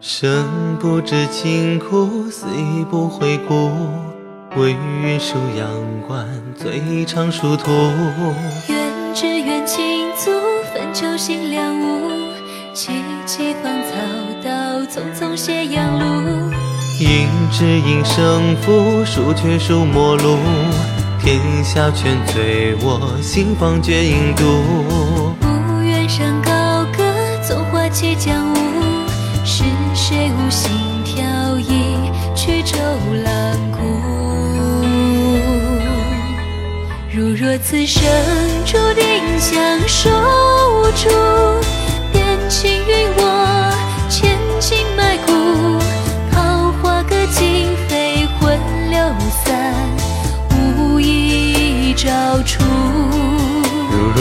生不知辛苦，死亦不悔故。为愿戍阳关，最长殊途。愿只愿倾足，分秋心两无。萋萋芳草道，匆匆斜阳路。应只应胜负，输却输陌路。天下全醉我，心方绝影独。不愿山高歌，纵花起江舞。是谁无心挑一曲周郎顾？如若此生注定相守无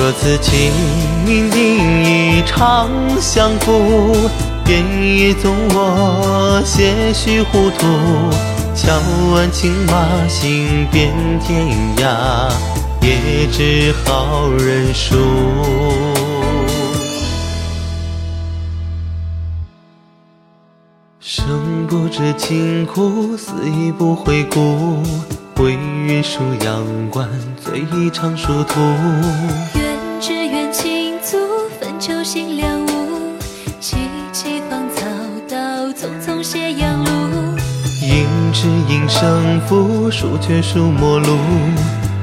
若此情命定一场相负。便也纵我些许糊涂，敲完青马行遍天涯，也只好认输。生不知情苦，死亦不悔故。为愿戍阳关，最长殊途。愿只愿倾足，分秋心两无。只应胜负，输却输陌路。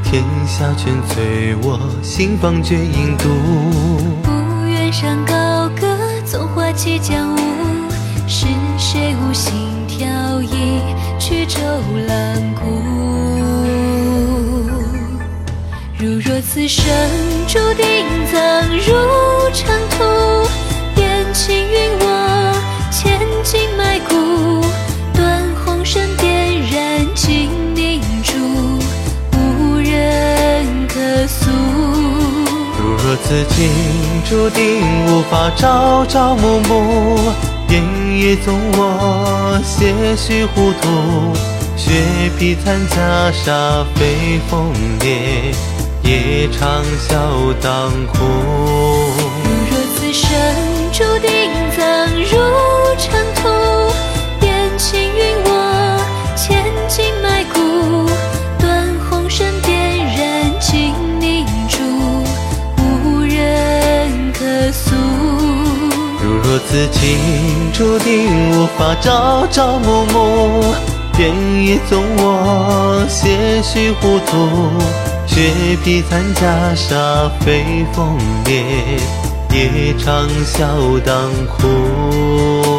天下全醉我，心方绝影独。不愿山高歌，纵花起江舞。是谁无心挑一曲周郎顾？如若此生注定葬入此情注定无法朝朝暮暮，便也纵我些许糊涂。雪披残袈裟飞凤蝶，也长啸当哭。若此生注定葬入尘土，便请允我千金埋骨。此情注定无法朝朝暮暮，便也纵我些许糊涂。雪披残袈裟飞风灭，也长笑当哭。